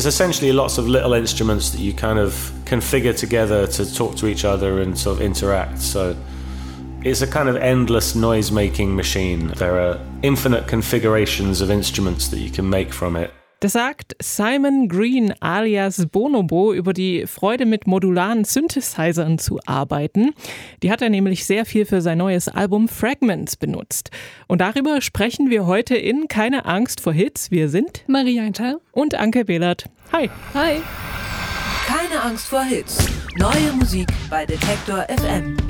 It's essentially lots of little instruments that you kind of configure together to talk to each other and sort of interact. So it's a kind of endless noise making machine. There are infinite configurations of instruments that you can make from it. Das sagt Simon Green alias Bonobo über die Freude mit modularen Synthesizern zu arbeiten. Die hat er nämlich sehr viel für sein neues Album Fragments benutzt. Und darüber sprechen wir heute in Keine Angst vor Hits. Wir sind Maria Einteil und Anke Behlert. Hi. Hi. Keine Angst vor Hits. Neue Musik bei Detektor FM.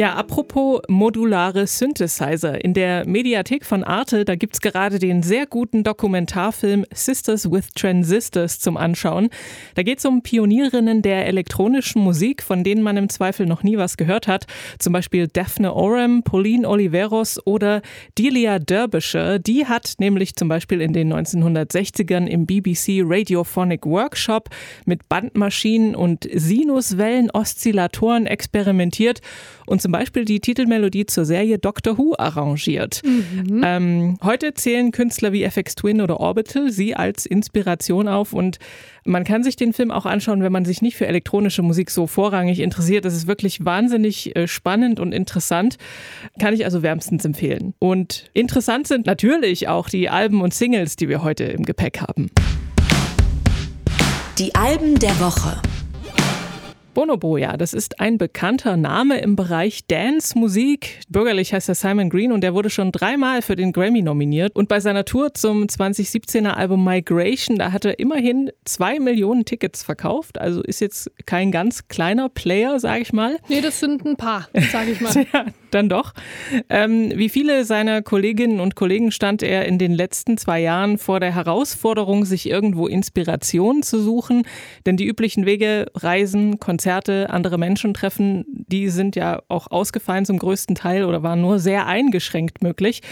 Ja, apropos modulare Synthesizer. In der Mediathek von Arte, da gibt's gerade den sehr guten Dokumentarfilm Sisters with Transistors zum Anschauen. Da geht's um Pionierinnen der elektronischen Musik, von denen man im Zweifel noch nie was gehört hat. Zum Beispiel Daphne Oram, Pauline Oliveros oder Delia Derbyshire. Die hat nämlich zum Beispiel in den 1960ern im BBC Radiophonic Workshop mit Bandmaschinen und Sinuswellen, Oszillatoren experimentiert und zum Beispiel die Titelmelodie zur Serie Doctor Who arrangiert. Mhm. Ähm, heute zählen Künstler wie FX Twin oder Orbital sie als Inspiration auf und man kann sich den Film auch anschauen, wenn man sich nicht für elektronische Musik so vorrangig interessiert. Das ist wirklich wahnsinnig äh, spannend und interessant. Kann ich also wärmstens empfehlen. Und interessant sind natürlich auch die Alben und Singles, die wir heute im Gepäck haben. Die Alben der Woche. Bonobo, ja, das ist ein bekannter Name im Bereich Dance-Musik. Bürgerlich heißt er Simon Green und der wurde schon dreimal für den Grammy nominiert. Und bei seiner Tour zum 2017er Album Migration, da hat er immerhin zwei Millionen Tickets verkauft. Also ist jetzt kein ganz kleiner Player, sage ich mal. Nee, das sind ein paar, sage ich mal. ja, dann doch. Ähm, wie viele seiner Kolleginnen und Kollegen stand er in den letzten zwei Jahren vor der Herausforderung, sich irgendwo Inspiration zu suchen. Denn die üblichen Wege, Reisen, Konzerte, Konzerte, andere Menschen treffen, die sind ja auch ausgefallen zum größten Teil oder waren nur sehr eingeschränkt möglich.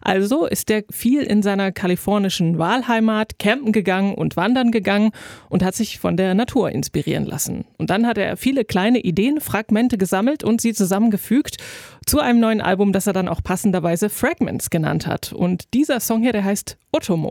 Also ist er viel in seiner kalifornischen Wahlheimat campen gegangen und wandern gegangen und hat sich von der Natur inspirieren lassen. Und dann hat er viele kleine Ideen, Fragmente gesammelt und sie zusammengefügt zu einem neuen Album, das er dann auch passenderweise Fragments genannt hat. Und dieser Song hier, der heißt Otomo.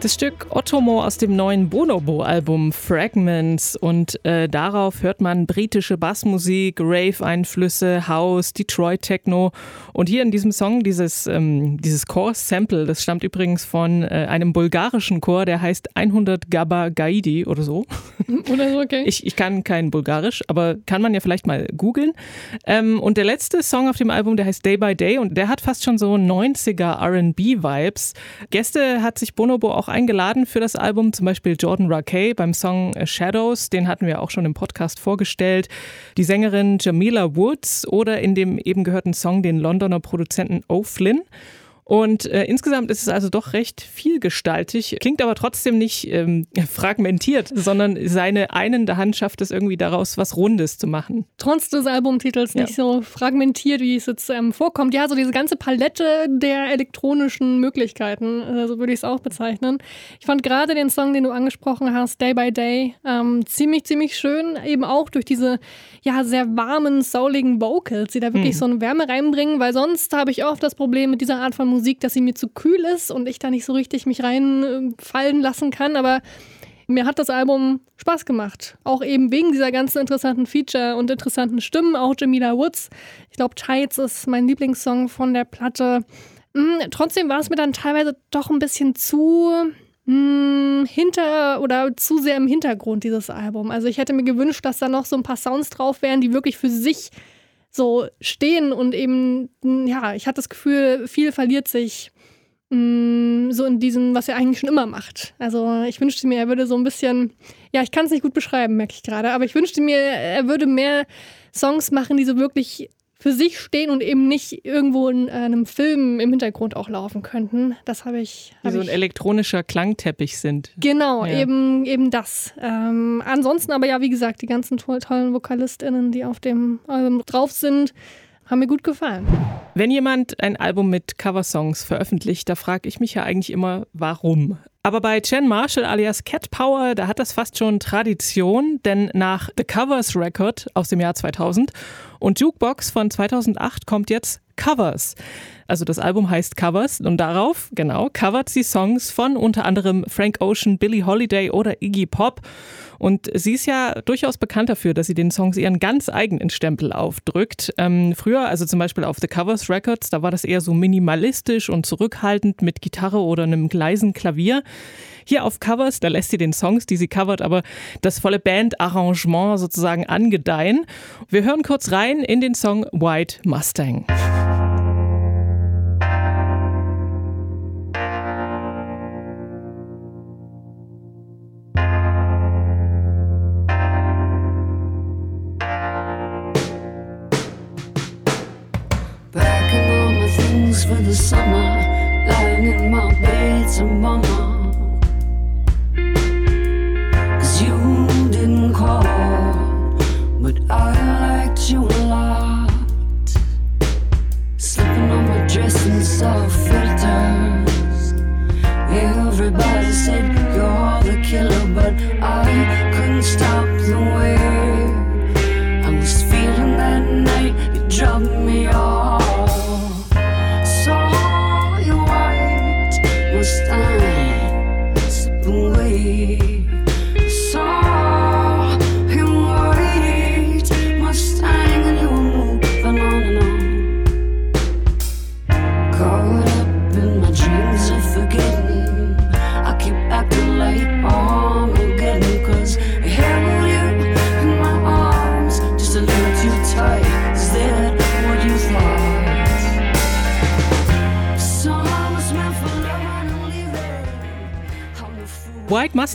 Das Stück Ottomo aus dem neuen Bonobo-Album Fragments und äh, darauf hört man britische Bassmusik, Rave-Einflüsse, House, Detroit-Techno und hier in diesem Song dieses, ähm, dieses Chor-Sample, das stammt übrigens von äh, einem bulgarischen Chor, der heißt 100 Gaba Gaidi oder so. Oder so, okay. Ich, ich kann kein Bulgarisch, aber kann man ja vielleicht mal googeln. Ähm, und der letzte Song auf dem Album, der heißt Day by Day und der hat fast schon so 90er R&B-Vibes. Gäste hat sich Bonobo auch eingeladen für das Album, zum Beispiel Jordan Rakey beim Song Shadows, den hatten wir auch schon im Podcast vorgestellt, die Sängerin Jamila Woods oder in dem eben gehörten Song den Londoner Produzenten O'Flynn. Und äh, insgesamt ist es also doch recht vielgestaltig, klingt aber trotzdem nicht ähm, fragmentiert, sondern seine einende Hand schafft es irgendwie daraus, was Rundes zu machen. Trotz des Albumtitels ja. nicht so fragmentiert, wie es jetzt ähm, vorkommt. Ja, so diese ganze Palette der elektronischen Möglichkeiten, äh, so würde ich es auch bezeichnen. Ich fand gerade den Song, den du angesprochen hast, Day by Day, ähm, ziemlich, ziemlich schön, eben auch durch diese ja sehr warmen, souligen Vocals, die da wirklich hm. so eine Wärme reinbringen, weil sonst habe ich oft das Problem mit dieser Art von Musik, Musik, dass sie mir zu kühl ist und ich da nicht so richtig mich reinfallen lassen kann. Aber mir hat das Album Spaß gemacht. Auch eben wegen dieser ganzen interessanten Feature und interessanten Stimmen. Auch Jamila Woods. Ich glaube, Tides ist mein Lieblingssong von der Platte. Hm, trotzdem war es mir dann teilweise doch ein bisschen zu hm, hinter oder zu sehr im Hintergrund, dieses Album. Also ich hätte mir gewünscht, dass da noch so ein paar Sounds drauf wären, die wirklich für sich so stehen und eben, ja, ich hatte das Gefühl, viel verliert sich mh, mm, so in diesem, was er eigentlich schon immer macht. Also ich wünschte mir, er würde so ein bisschen, ja, ich kann es nicht gut beschreiben, merke ich gerade, aber ich wünschte mir, er würde mehr Songs machen, die so wirklich für sich stehen und eben nicht irgendwo in einem Film im Hintergrund auch laufen könnten. Das habe ich. Hab die so ein elektronischer Klangteppich sind. Genau, ja. eben, eben das. Ähm, ansonsten aber ja, wie gesagt, die ganzen to tollen VokalistInnen, die auf dem Album drauf sind, haben mir gut gefallen. Wenn jemand ein Album mit Coversongs veröffentlicht, da frage ich mich ja eigentlich immer, warum? Aber bei Chen Marshall alias Cat Power, da hat das fast schon Tradition, denn nach The Covers Record aus dem Jahr 2000 und Jukebox von 2008 kommt jetzt Covers. Also das Album heißt Covers und darauf, genau, covert sie Songs von unter anderem Frank Ocean, Billie Holiday oder Iggy Pop. Und sie ist ja durchaus bekannt dafür, dass sie den Songs ihren ganz eigenen Stempel aufdrückt. Ähm, früher, also zum Beispiel auf The Covers Records, da war das eher so minimalistisch und zurückhaltend mit Gitarre oder einem gleisen Klavier. Hier auf Covers, da lässt sie den Songs, die sie covert, aber das volle Bandarrangement sozusagen angedeihen. Wir hören kurz rein in den Song White Mustang. White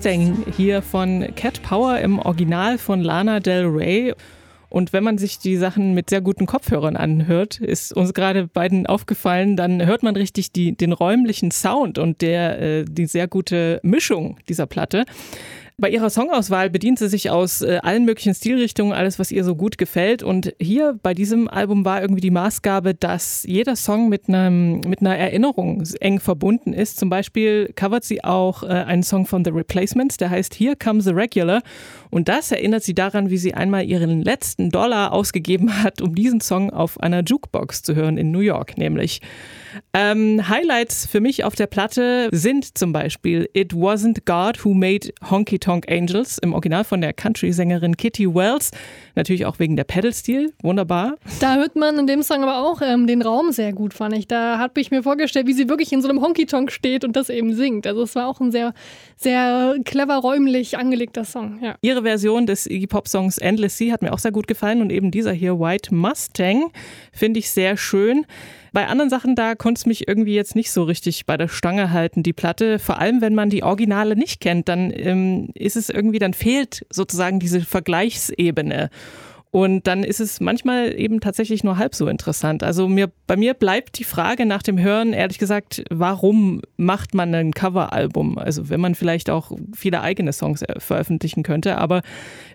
Mustang hier von Cat Power im Original von Lana Del Rey. Und wenn man sich die Sachen mit sehr guten Kopfhörern anhört, ist uns gerade beiden aufgefallen, dann hört man richtig die, den räumlichen Sound und der, äh, die sehr gute Mischung dieser Platte. Bei ihrer Songauswahl bedient sie sich aus äh, allen möglichen Stilrichtungen, alles, was ihr so gut gefällt. Und hier bei diesem Album war irgendwie die Maßgabe, dass jeder Song mit, einem, mit einer Erinnerung eng verbunden ist. Zum Beispiel covert sie auch äh, einen Song von The Replacements, der heißt Here Comes the Regular. Und das erinnert sie daran, wie sie einmal ihren letzten Dollar ausgegeben hat, um diesen Song auf einer Jukebox zu hören in New York, nämlich. Ähm, Highlights für mich auf der Platte sind zum Beispiel It Wasn't God Who Made Honky Tonk Angels im Original von der Country-Sängerin Kitty Wells. Natürlich auch wegen der Pedal-Stil, wunderbar. Da hört man in dem Song aber auch ähm, den Raum sehr gut, fand ich. Da habe ich mir vorgestellt, wie sie wirklich in so einem Honky Tonk steht und das eben singt. Also es war auch ein sehr, sehr clever räumlich angelegter Song. Ja. Ihre Version des Iggy Pop Songs Endless Sea hat mir auch sehr gut gefallen und eben dieser hier White Mustang finde ich sehr schön. Bei anderen Sachen, da konnte es mich irgendwie jetzt nicht so richtig bei der Stange halten, die Platte. Vor allem, wenn man die Originale nicht kennt, dann ähm, ist es irgendwie, dann fehlt sozusagen diese Vergleichsebene. Und dann ist es manchmal eben tatsächlich nur halb so interessant. Also mir, bei mir bleibt die Frage nach dem Hören, ehrlich gesagt, warum macht man ein Coveralbum? Also wenn man vielleicht auch viele eigene Songs äh, veröffentlichen könnte, aber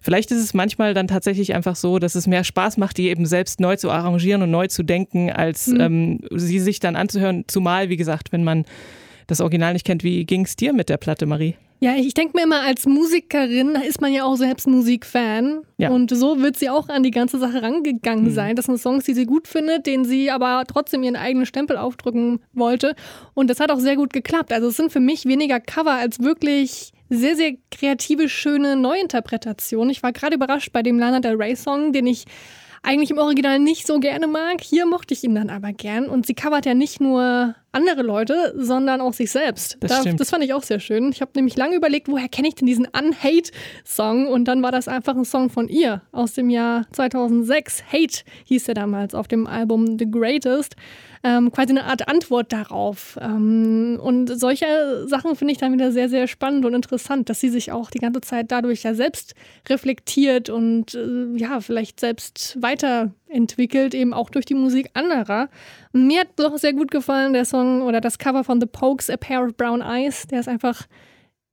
vielleicht ist es manchmal dann tatsächlich einfach so, dass es mehr Spaß macht, die eben selbst neu zu arrangieren und neu zu denken, als mhm. ähm, sie sich dann anzuhören. Zumal, wie gesagt, wenn man das Original nicht kennt. Wie ging es dir mit der Platte, Marie? Ja, ich denke mir immer, als Musikerin ist man ja auch selbst Musikfan. Ja. Und so wird sie auch an die ganze Sache rangegangen mhm. sein. Das sind Songs, die sie gut findet, denen sie aber trotzdem ihren eigenen Stempel aufdrücken wollte. Und das hat auch sehr gut geklappt. Also es sind für mich weniger Cover als wirklich sehr, sehr kreative, schöne Neuinterpretationen. Ich war gerade überrascht bei dem Lana Del Rey Song, den ich eigentlich im Original nicht so gerne mag. Hier mochte ich ihn dann aber gern. Und sie covert ja nicht nur andere Leute, sondern auch sich selbst. Das, da, das fand ich auch sehr schön. Ich habe nämlich lange überlegt, woher kenne ich denn diesen Unhate-Song? Und dann war das einfach ein Song von ihr aus dem Jahr 2006. Hate hieß er damals auf dem Album The Greatest ähm, quasi eine Art Antwort darauf. Ähm, und solche Sachen finde ich dann wieder sehr, sehr spannend und interessant, dass sie sich auch die ganze Zeit dadurch ja selbst reflektiert und äh, ja, vielleicht selbst weiterentwickelt, eben auch durch die Musik anderer. Mir hat doch sehr gut gefallen der Song oder das Cover von The Pokes, A Pair of Brown Eyes. Der ist einfach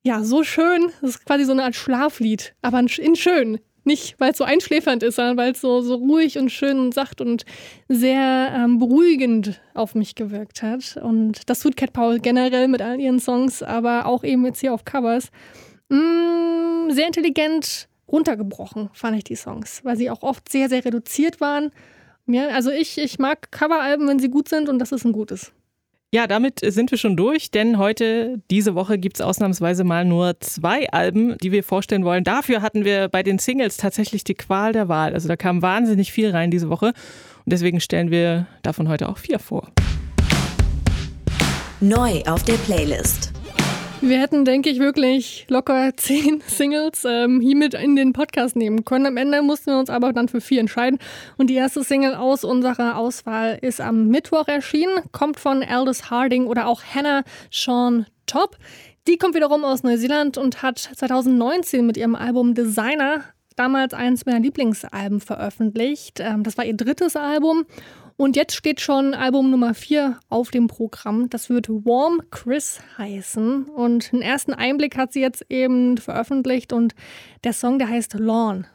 ja, so schön. Das ist quasi so eine Art Schlaflied, aber in schön. Nicht, weil es so einschläfernd ist, sondern weil es so, so ruhig und schön und sacht und sehr ähm, beruhigend auf mich gewirkt hat. Und das tut Cat Paul generell mit all ihren Songs, aber auch eben jetzt hier auf Covers. Mm, sehr intelligent runtergebrochen, fand ich die Songs, weil sie auch oft sehr, sehr reduziert waren. Ja, also ich, ich mag Coveralben, wenn sie gut sind und das ist ein gutes. Ja, damit sind wir schon durch, denn heute, diese Woche, gibt es ausnahmsweise mal nur zwei Alben, die wir vorstellen wollen. Dafür hatten wir bei den Singles tatsächlich die Qual der Wahl. Also da kam wahnsinnig viel rein diese Woche und deswegen stellen wir davon heute auch vier vor. Neu auf der Playlist. Wir hätten, denke ich, wirklich locker zehn Singles ähm, hier in den Podcast nehmen können. Am Ende mussten wir uns aber dann für vier entscheiden. Und die erste Single aus unserer Auswahl ist am Mittwoch erschienen, kommt von Aldous Harding oder auch Hannah Sean Top. Die kommt wiederum aus Neuseeland und hat 2019 mit ihrem Album Designer damals eins meiner Lieblingsalben veröffentlicht. Ähm, das war ihr drittes Album. Und jetzt steht schon Album Nummer 4 auf dem Programm. Das wird Warm Chris heißen. Und einen ersten Einblick hat sie jetzt eben veröffentlicht. Und der Song, der heißt Lawn.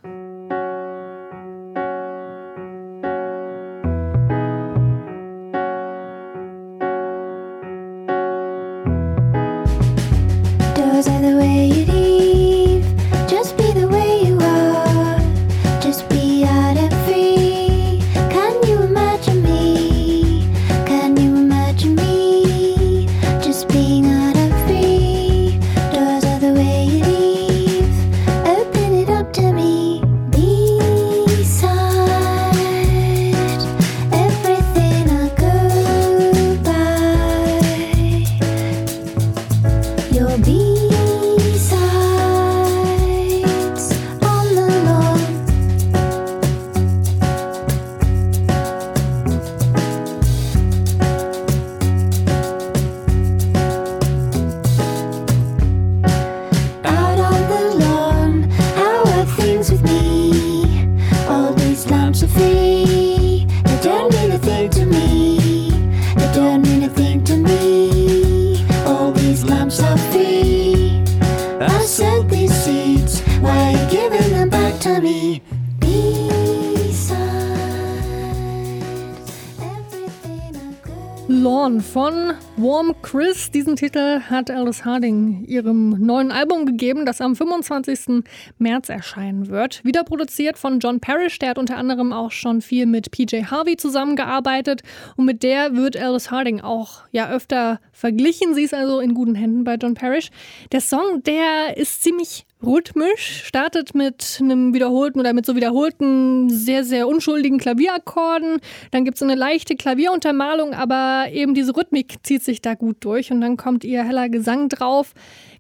Von Warm Chris. Diesen Titel hat Alice Harding ihrem neuen Album gegeben, das am 25. März erscheinen wird. Wieder produziert von John Parrish, der hat unter anderem auch schon viel mit PJ Harvey zusammengearbeitet und mit der wird Alice Harding auch ja öfter verglichen. Sie ist also in guten Händen bei John Parrish. Der Song, der ist ziemlich rhythmisch, startet mit einem wiederholten oder mit so wiederholten, sehr, sehr unschuldigen Klavierakkorden. Dann gibt es eine leichte Klavieruntermalung, aber eben diese Rhythmik zieht sich da gut durch und dann kommt ihr heller Gesang drauf.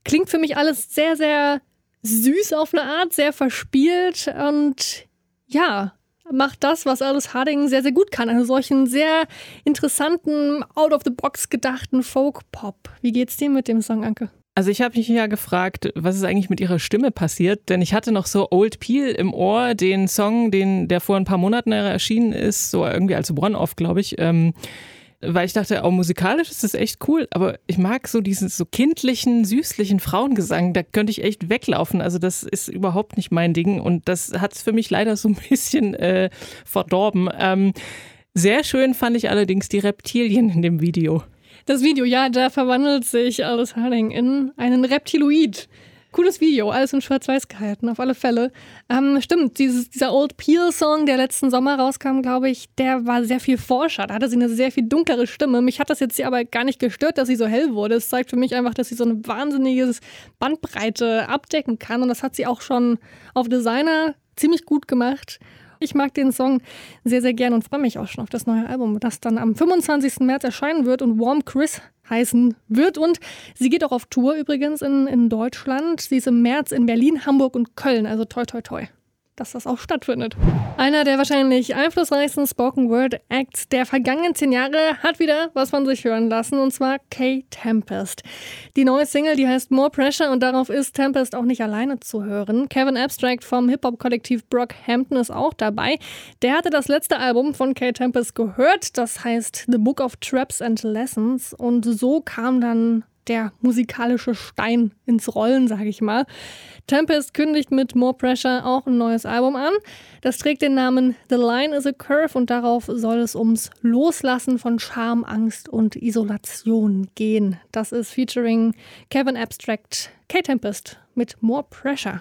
Klingt für mich alles sehr, sehr süß auf eine Art, sehr verspielt und ja, macht das, was Alice Harding sehr, sehr gut kann. Also solchen sehr interessanten, out of the box gedachten Folk-Pop. Wie geht's dir mit dem Song, Anke? Also ich habe mich ja gefragt, was ist eigentlich mit ihrer Stimme passiert, denn ich hatte noch so Old Peel im Ohr, den Song, den der vor ein paar Monaten erschienen ist, so irgendwie als One-Off, glaube ich. Ähm, weil ich dachte, auch musikalisch ist das echt cool, aber ich mag so diesen so kindlichen, süßlichen Frauengesang, da könnte ich echt weglaufen. Also das ist überhaupt nicht mein Ding und das hat es für mich leider so ein bisschen äh, verdorben. Ähm, sehr schön fand ich allerdings die Reptilien in dem Video. Das Video, ja, da verwandelt sich Alice Harding in einen Reptiloid. Cooles Video, alles in Schwarz-Weiß gehalten, auf alle Fälle. Ähm, stimmt, dieses, dieser Old Peel-Song, der letzten Sommer rauskam, glaube ich, der war sehr viel forscher. Da hatte sie eine sehr viel dunklere Stimme. Mich hat das jetzt aber gar nicht gestört, dass sie so hell wurde. Es zeigt für mich einfach, dass sie so eine wahnsinnige Bandbreite abdecken kann. Und das hat sie auch schon auf Designer ziemlich gut gemacht. Ich mag den Song sehr, sehr gern und freue mich auch schon auf das neue Album, das dann am 25. März erscheinen wird und Warm Chris heißen wird. Und sie geht auch auf Tour übrigens in, in Deutschland. Sie ist im März in Berlin, Hamburg und Köln. Also toi, toi, toi dass das auch stattfindet. Einer der wahrscheinlich einflussreichsten Spoken Word Acts der vergangenen zehn Jahre hat wieder was von sich hören lassen und zwar Kay Tempest. Die neue Single, die heißt More Pressure und darauf ist Tempest auch nicht alleine zu hören. Kevin Abstract vom Hip-Hop-Kollektiv Brockhampton ist auch dabei. Der hatte das letzte Album von Kay Tempest gehört, das heißt The Book of Traps and Lessons und so kam dann der musikalische Stein ins Rollen, sage ich mal. Tempest kündigt mit More Pressure auch ein neues Album an. Das trägt den Namen The Line is a Curve und darauf soll es ums Loslassen von Scham, Angst und Isolation gehen. Das ist featuring Kevin Abstract, K Tempest mit More Pressure.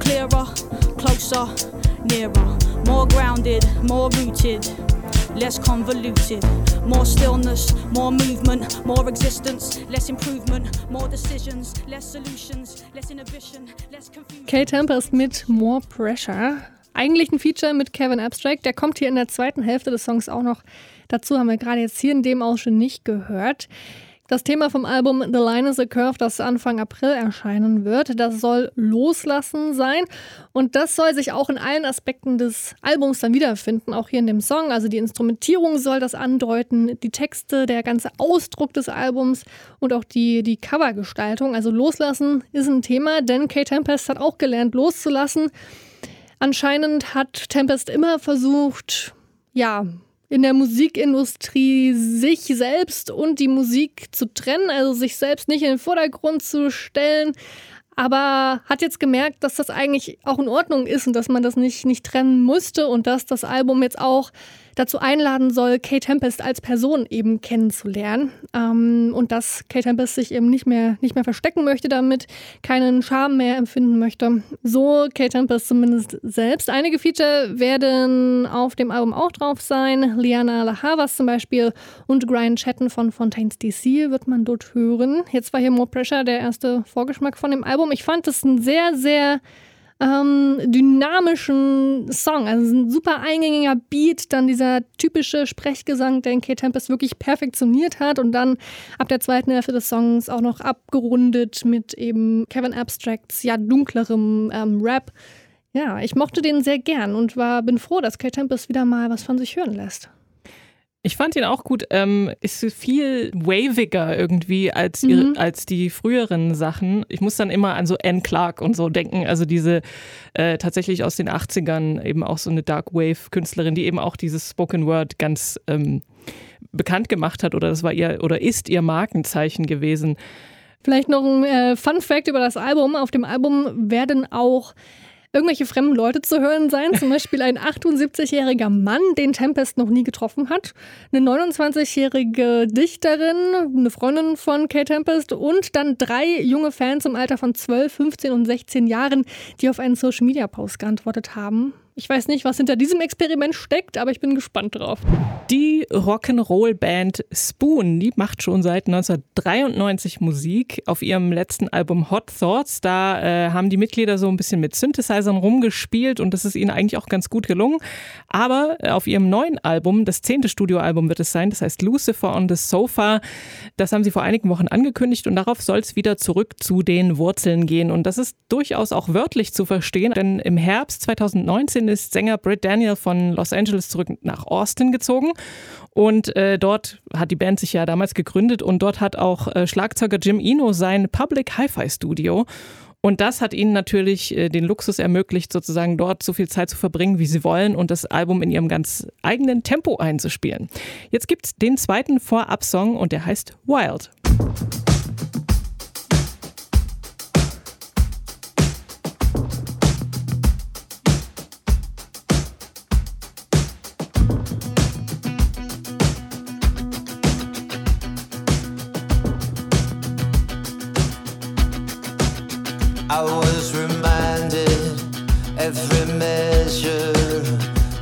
clearer, closer, nearer. More grounded, more rooted, less convoluted. More stillness, more movement, more existence, less improvement, more decisions, less solutions, less inhibition, less confusion. Kate Tempest mit More Pressure. Eigentlich ein Feature mit Kevin Abstract. Der kommt hier in der zweiten Hälfte des Songs auch noch dazu. Haben wir gerade jetzt hier in dem Ausschnitt nicht gehört. Das Thema vom Album The Line is a Curve, das Anfang April erscheinen wird, das soll loslassen sein. Und das soll sich auch in allen Aspekten des Albums dann wiederfinden, auch hier in dem Song. Also die Instrumentierung soll das andeuten, die Texte, der ganze Ausdruck des Albums und auch die, die Covergestaltung. Also loslassen ist ein Thema, denn Kate Tempest hat auch gelernt, loszulassen. Anscheinend hat Tempest immer versucht, ja, in der Musikindustrie sich selbst und die Musik zu trennen, also sich selbst nicht in den Vordergrund zu stellen, aber hat jetzt gemerkt, dass das eigentlich auch in Ordnung ist und dass man das nicht, nicht trennen musste und dass das Album jetzt auch dazu einladen soll, Kate Tempest als Person eben kennenzulernen. Ähm, und dass Kate Tempest sich eben nicht mehr, nicht mehr verstecken möchte damit, keinen Charme mehr empfinden möchte. So Kate Tempest zumindest selbst. Einige Feature werden auf dem Album auch drauf sein. Liana Lahavas zum Beispiel und Brian Chatton von Fontaines DC wird man dort hören. Jetzt war hier More Pressure der erste Vorgeschmack von dem Album. Ich fand es ein sehr, sehr ähm, dynamischen Song. Also ein super eingängiger Beat, dann dieser typische Sprechgesang, den Kate Tempest wirklich perfektioniert hat und dann ab der zweiten Hälfte des Songs auch noch abgerundet mit eben Kevin Abstracts, ja, dunklerem ähm, Rap. Ja, ich mochte den sehr gern und war, bin froh, dass Kate Tempest wieder mal was von sich hören lässt. Ich fand ihn auch gut. Ähm, ist viel waviger irgendwie als, ihre, mhm. als die früheren Sachen. Ich muss dann immer an so Anne Clark und so denken. Also diese äh, tatsächlich aus den 80ern eben auch so eine Dark Wave-Künstlerin, die eben auch dieses Spoken Word ganz ähm, bekannt gemacht hat oder das war ihr oder ist ihr Markenzeichen gewesen. Vielleicht noch ein äh, Fun Fact über das Album. Auf dem Album werden auch irgendwelche fremden Leute zu hören sein. Zum Beispiel ein 78-jähriger Mann, den Tempest noch nie getroffen hat. Eine 29-jährige Dichterin, eine Freundin von Kate Tempest und dann drei junge Fans im Alter von 12, 15 und 16 Jahren, die auf einen Social-Media-Post geantwortet haben. Ich weiß nicht, was hinter diesem Experiment steckt, aber ich bin gespannt drauf. Die Rock'n'Roll-Band Spoon, die macht schon seit 1993 Musik. Auf ihrem letzten Album Hot Thoughts, da äh, haben die Mitglieder so ein bisschen mit Synthesizern rumgespielt und das ist ihnen eigentlich auch ganz gut gelungen. Aber äh, auf ihrem neuen Album, das zehnte Studioalbum wird es sein, das heißt Lucifer on the Sofa, das haben sie vor einigen Wochen angekündigt und darauf soll es wieder zurück zu den Wurzeln gehen. Und das ist durchaus auch wörtlich zu verstehen, denn im Herbst 2019 ist Sänger Britt Daniel von Los Angeles zurück nach Austin gezogen. Und äh, dort hat die Band sich ja damals gegründet und dort hat auch äh, Schlagzeuger Jim Eno sein Public Hi-Fi Studio. Und das hat ihnen natürlich äh, den Luxus ermöglicht, sozusagen dort so viel Zeit zu verbringen, wie sie wollen und das Album in ihrem ganz eigenen Tempo einzuspielen. Jetzt gibt es den zweiten Vorab-Song und der heißt Wild.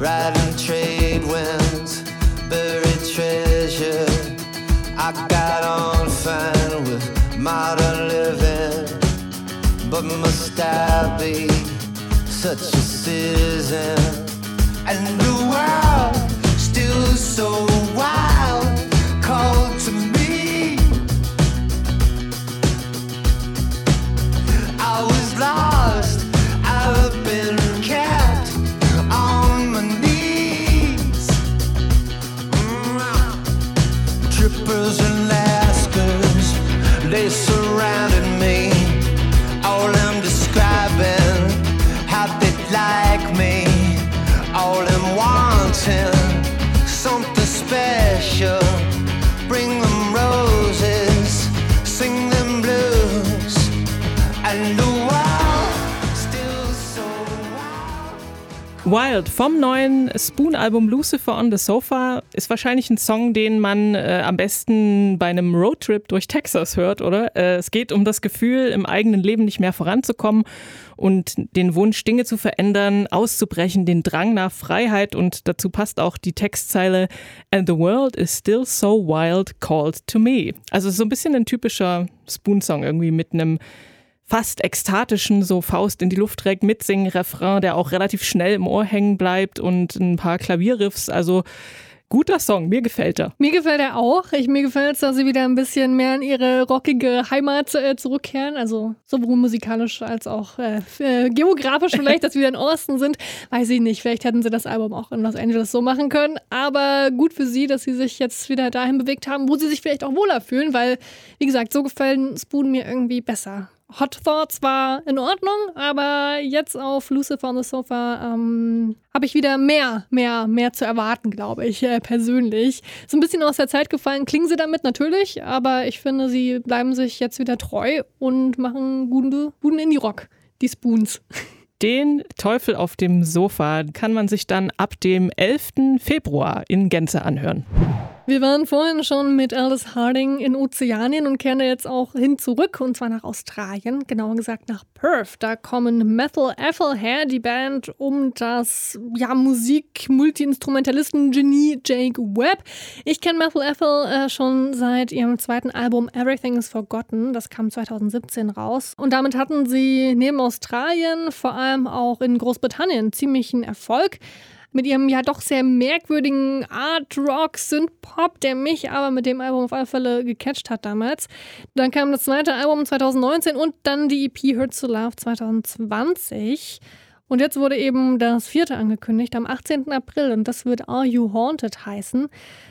Riding trade winds, buried treasure. I got on fine with modern living, but must I be such a citizen? And the world still so Wild vom neuen Spoon-Album Lucifer on the Sofa ist wahrscheinlich ein Song, den man äh, am besten bei einem Roadtrip durch Texas hört, oder? Äh, es geht um das Gefühl, im eigenen Leben nicht mehr voranzukommen und den Wunsch, Dinge zu verändern, auszubrechen, den Drang nach Freiheit und dazu passt auch die Textzeile And the world is still so wild called to me. Also so ein bisschen ein typischer Spoon-Song irgendwie mit einem fast ekstatischen, so Faust in die Luft trägt, mitsingen, Refrain, der auch relativ schnell im Ohr hängen bleibt und ein paar Klavierriffs. Also guter Song, mir gefällt er. Mir gefällt er auch. Ich, mir gefällt es, dass sie wieder ein bisschen mehr in ihre rockige Heimat äh, zurückkehren. Also sowohl musikalisch als auch äh, äh, geografisch vielleicht, dass sie wieder in Osten sind. Weiß ich nicht. Vielleicht hätten sie das Album auch in Los Angeles so machen können. Aber gut für sie, dass sie sich jetzt wieder dahin bewegt haben, wo sie sich vielleicht auch wohler fühlen, weil, wie gesagt, so gefallen Spoon mir irgendwie besser. Hot Thoughts war in Ordnung, aber jetzt auf Lucifer on the Sofa ähm, habe ich wieder mehr, mehr, mehr zu erwarten, glaube ich, äh, persönlich. So ein bisschen aus der Zeit gefallen klingen sie damit natürlich, aber ich finde, sie bleiben sich jetzt wieder treu und machen guten, guten Indie-Rock, die Spoons. Den Teufel auf dem Sofa kann man sich dann ab dem 11. Februar in Gänze anhören. Wir waren vorhin schon mit Alice Harding in Ozeanien und kehren jetzt auch hin zurück, und zwar nach Australien, genauer gesagt nach Perth. Da kommen Methel Ethel her, die Band um das ja, Musik-Multi-Instrumentalisten-Genie Jake Webb. Ich kenne Methel Ethel äh, schon seit ihrem zweiten Album Everything is Forgotten. Das kam 2017 raus. Und damit hatten sie neben Australien vor allem auch in Großbritannien ziemlichen Erfolg mit ihrem ja doch sehr merkwürdigen Art Rock Synth Pop, der mich aber mit dem Album auf alle Fälle gecatcht hat damals. Dann kam das zweite Album 2019 und dann die EP Hurts to Love 2020. Und jetzt wurde eben das vierte angekündigt am 18. April und das wird Are You Haunted heißen.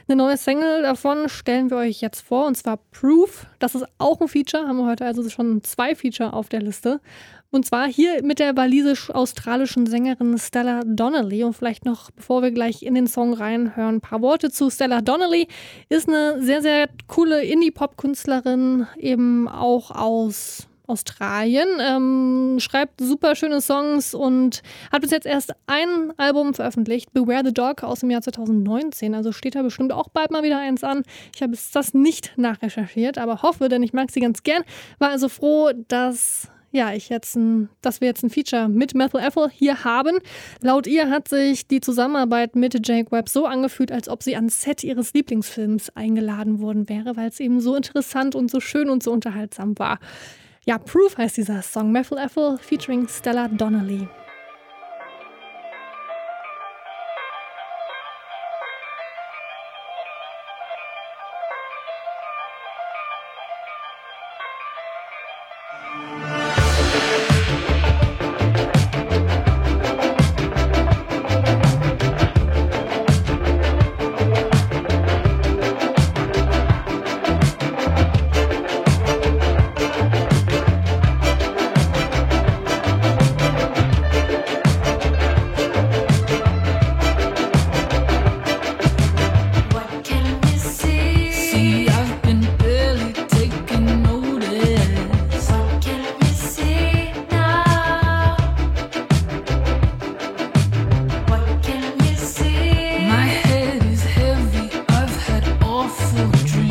Eine neue Single davon stellen wir euch jetzt vor und zwar Proof. Das ist auch ein Feature, haben wir heute also schon zwei Feature auf der Liste. Und zwar hier mit der walisisch-australischen Sängerin Stella Donnelly. Und vielleicht noch, bevor wir gleich in den Song reinhören, ein paar Worte zu Stella Donnelly. Ist eine sehr, sehr coole Indie-Pop-Künstlerin, eben auch aus Australien, ähm, schreibt super schöne Songs und hat bis jetzt erst ein Album veröffentlicht, Beware the Dog aus dem Jahr 2019. Also steht da bestimmt auch bald mal wieder eins an. Ich habe das nicht nachrecherchiert, aber hoffe, denn ich mag sie ganz gern. War also froh, dass ja, ich jetzt ein, dass wir jetzt ein Feature mit Methyl Ethel hier haben. Laut ihr hat sich die Zusammenarbeit mit Jake Webb so angefühlt, als ob sie ans Set ihres Lieblingsfilms eingeladen worden wäre, weil es eben so interessant und so schön und so unterhaltsam war. Ja, Proof heißt dieser Song Methyl Ethel featuring Stella Donnelly. 夫君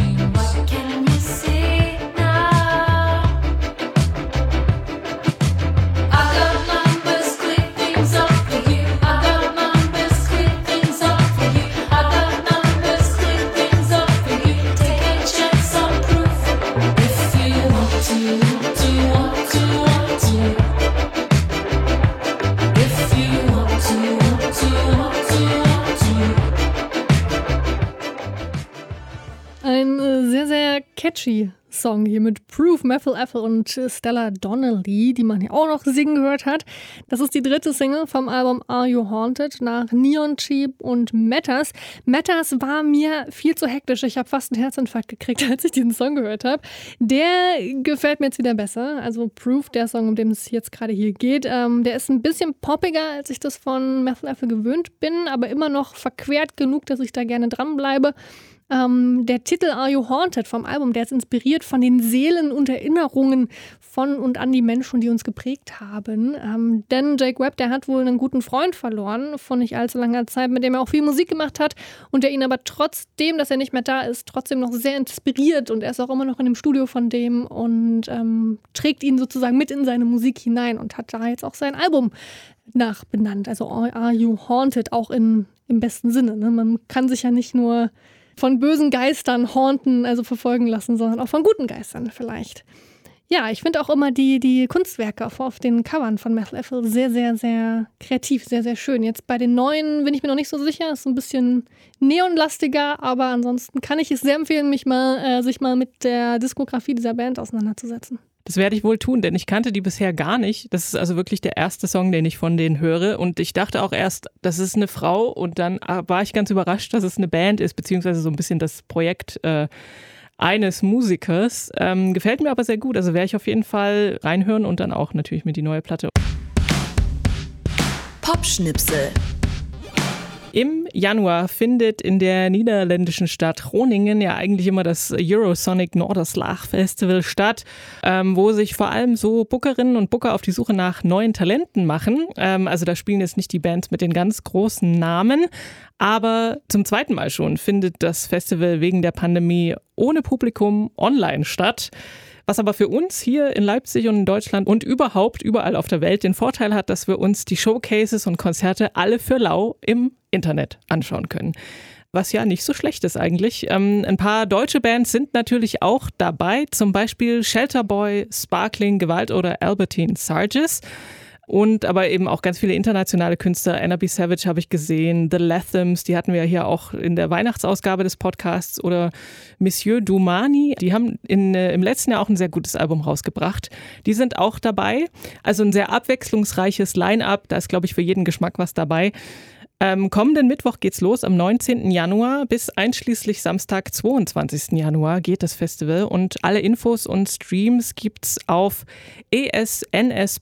Song hier mit Proof, Methyl Ethel und Stella Donnelly, die man hier auch noch singen gehört hat. Das ist die dritte Single vom Album Are You Haunted nach Neon Cheap und Matters. Matters war mir viel zu hektisch. Ich habe fast einen Herzinfarkt gekriegt, als ich diesen Song gehört habe. Der gefällt mir jetzt wieder besser. Also Proof, der Song, um den es jetzt gerade hier geht, ähm, der ist ein bisschen poppiger, als ich das von Methyl Ethel gewöhnt bin, aber immer noch verquert genug, dass ich da gerne dranbleibe. Ähm, der Titel Are You Haunted vom Album, der ist inspiriert von den Seelen und Erinnerungen von und an die Menschen, die uns geprägt haben. Ähm, denn Jake Webb, der hat wohl einen guten Freund verloren von nicht allzu langer Zeit, mit dem er auch viel Musik gemacht hat und der ihn aber trotzdem, dass er nicht mehr da ist, trotzdem noch sehr inspiriert und er ist auch immer noch in dem Studio von dem und ähm, trägt ihn sozusagen mit in seine Musik hinein und hat da jetzt auch sein Album nachbenannt. Also Are You Haunted, auch in, im besten Sinne. Ne? Man kann sich ja nicht nur von bösen Geistern haunten, also verfolgen lassen, sondern auch von guten Geistern vielleicht. Ja, ich finde auch immer die, die Kunstwerke auf, den Covern von Methyl Ethel sehr, sehr, sehr kreativ, sehr, sehr schön. Jetzt bei den neuen bin ich mir noch nicht so sicher, ist ein bisschen neonlastiger, aber ansonsten kann ich es sehr empfehlen, mich mal, äh, sich mal mit der Diskografie dieser Band auseinanderzusetzen. Das werde ich wohl tun, denn ich kannte die bisher gar nicht. Das ist also wirklich der erste Song, den ich von denen höre. Und ich dachte auch erst, das ist eine Frau. Und dann ah, war ich ganz überrascht, dass es eine Band ist, beziehungsweise so ein bisschen das Projekt äh, eines Musikers. Ähm, gefällt mir aber sehr gut. Also werde ich auf jeden Fall reinhören und dann auch natürlich mit die neue Platte. Popschnipsel. Im Januar findet in der niederländischen Stadt Groningen ja eigentlich immer das Eurosonic Norderslag Festival statt, ähm, wo sich vor allem so Bookerinnen und Booker auf die Suche nach neuen Talenten machen. Ähm, also da spielen jetzt nicht die Bands mit den ganz großen Namen, aber zum zweiten Mal schon findet das Festival wegen der Pandemie ohne Publikum online statt. Was aber für uns hier in Leipzig und in Deutschland und überhaupt überall auf der Welt den Vorteil hat, dass wir uns die Showcases und Konzerte alle für lau im Internet anschauen können was ja nicht so schlecht ist eigentlich. Ähm, ein paar deutsche Bands sind natürlich auch dabei, zum Beispiel Shelterboy, Sparkling, Gewalt oder Albertine Sarges. Und aber eben auch ganz viele internationale Künstler. Anna B. Savage habe ich gesehen, The Lathams, die hatten wir hier auch in der Weihnachtsausgabe des Podcasts oder Monsieur Dumani, die haben in, äh, im letzten Jahr auch ein sehr gutes Album rausgebracht. Die sind auch dabei. Also ein sehr abwechslungsreiches Line-up. Da ist, glaube ich, für jeden Geschmack was dabei. Ähm, kommenden Mittwoch geht's los, am 19. Januar bis einschließlich Samstag, 22. Januar geht das Festival und alle Infos und Streams gibt's auf esns.nl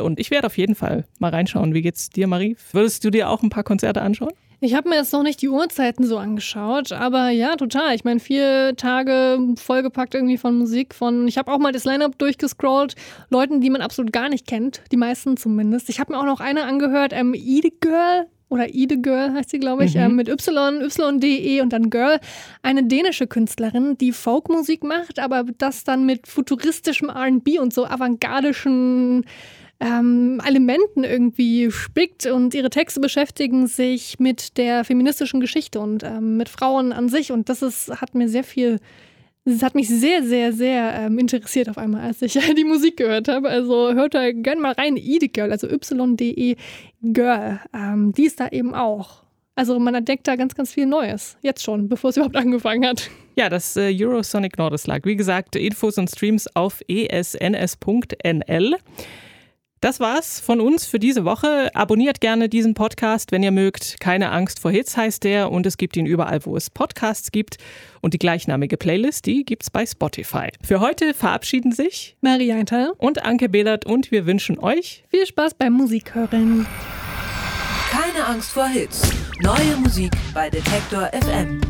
und ich werde auf jeden Fall mal reinschauen. Wie geht's dir, Marie? Würdest du dir auch ein paar Konzerte anschauen? Ich habe mir jetzt noch nicht die Uhrzeiten so angeschaut, aber ja, total. Ich meine, vier Tage vollgepackt irgendwie von Musik, von, ich habe auch mal das Line-Up durchgescrollt, Leuten, die man absolut gar nicht kennt, die meisten zumindest. Ich habe mir auch noch eine angehört, ähm, Ide Girl, oder Ide Girl heißt sie, glaube ich, mhm. ähm, mit Y, Y-D-E und dann Girl. Eine dänische Künstlerin, die Folkmusik macht, aber das dann mit futuristischem RB und so avantgardischen ähm, Elementen irgendwie spickt und ihre Texte beschäftigen sich mit der feministischen Geschichte und ähm, mit Frauen an sich und das ist, hat mir sehr viel das hat mich sehr, sehr, sehr ähm, interessiert auf einmal, als ich die Musik gehört habe. Also hört da gerne mal rein, Girl, also Y-D-E Girl. Ähm, die ist da eben auch. Also man entdeckt da ganz, ganz viel Neues. Jetzt schon, bevor es überhaupt angefangen hat. Ja, das äh, Eurosonic Nordislag. Wie gesagt, Infos und Streams auf esns.nl. Das war's von uns für diese Woche. Abonniert gerne diesen Podcast, wenn ihr mögt. Keine Angst vor Hits heißt der und es gibt ihn überall, wo es Podcasts gibt. Und die gleichnamige Playlist, die gibt's bei Spotify. Für heute verabschieden sich Marie Eintal und Anke Behlert und wir wünschen euch viel Spaß beim Musikhören. Keine Angst vor Hits. Neue Musik bei Detektor FM.